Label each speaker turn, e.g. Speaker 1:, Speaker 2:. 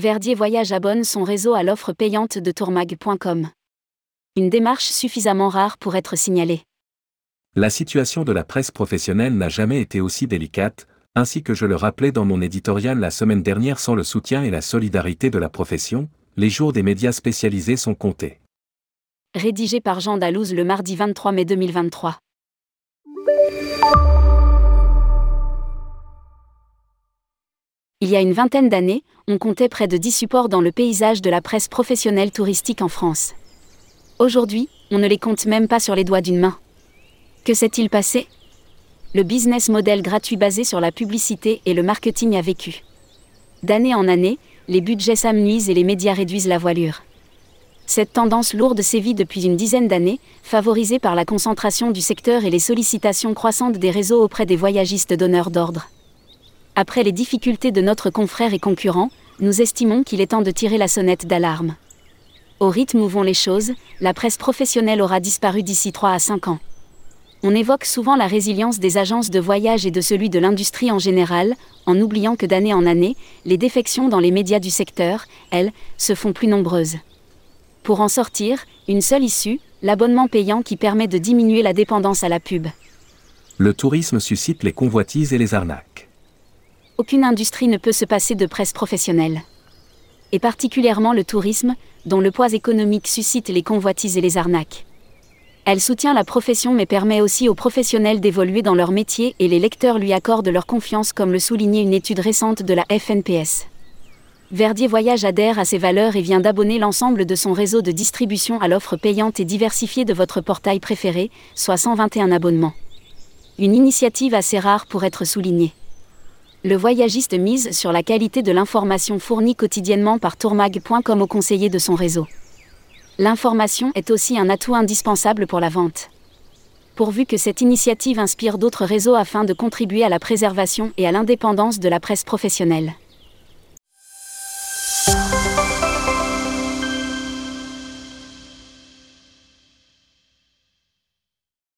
Speaker 1: Verdier Voyage abonne son réseau à l'offre payante de tourmag.com. Une démarche suffisamment rare pour être signalée.
Speaker 2: La situation de la presse professionnelle n'a jamais été aussi délicate, ainsi que je le rappelais dans mon éditorial la semaine dernière sans le soutien et la solidarité de la profession, les jours des médias spécialisés sont comptés.
Speaker 1: Rédigé par Jean Dalouse le mardi 23 mai 2023. Il y a une vingtaine d'années, on comptait près de 10 supports dans le paysage de la presse professionnelle touristique en France. Aujourd'hui, on ne les compte même pas sur les doigts d'une main. Que s'est-il passé? Le business model gratuit basé sur la publicité et le marketing a vécu. D'année en année, les budgets s'amenuisent et les médias réduisent la voilure. Cette tendance lourde sévit depuis une dizaine d'années, favorisée par la concentration du secteur et les sollicitations croissantes des réseaux auprès des voyagistes donneurs d'ordre. Après les difficultés de notre confrère et concurrent, nous estimons qu'il est temps de tirer la sonnette d'alarme. Au rythme où vont les choses, la presse professionnelle aura disparu d'ici 3 à 5 ans. On évoque souvent la résilience des agences de voyage et de celui de l'industrie en général, en oubliant que d'année en année, les défections dans les médias du secteur, elles, se font plus nombreuses. Pour en sortir, une seule issue, l'abonnement payant qui permet de diminuer la dépendance à la pub.
Speaker 2: Le tourisme suscite les convoitises et les arnaques
Speaker 1: aucune industrie ne peut se passer de presse professionnelle. Et particulièrement le tourisme, dont le poids économique suscite les convoitises et les arnaques. Elle soutient la profession mais permet aussi aux professionnels d'évoluer dans leur métier et les lecteurs lui accordent leur confiance comme le soulignait une étude récente de la FNPS. Verdier Voyage adhère à ces valeurs et vient d'abonner l'ensemble de son réseau de distribution à l'offre payante et diversifiée de votre portail préféré, soit 121 abonnements. Une initiative assez rare pour être soulignée le voyagiste mise sur la qualité de l'information fournie quotidiennement par tourmag.com aux conseillers de son réseau. L'information est aussi un atout indispensable pour la vente. Pourvu que cette initiative inspire d'autres réseaux afin de contribuer à la préservation et à l'indépendance de la presse professionnelle.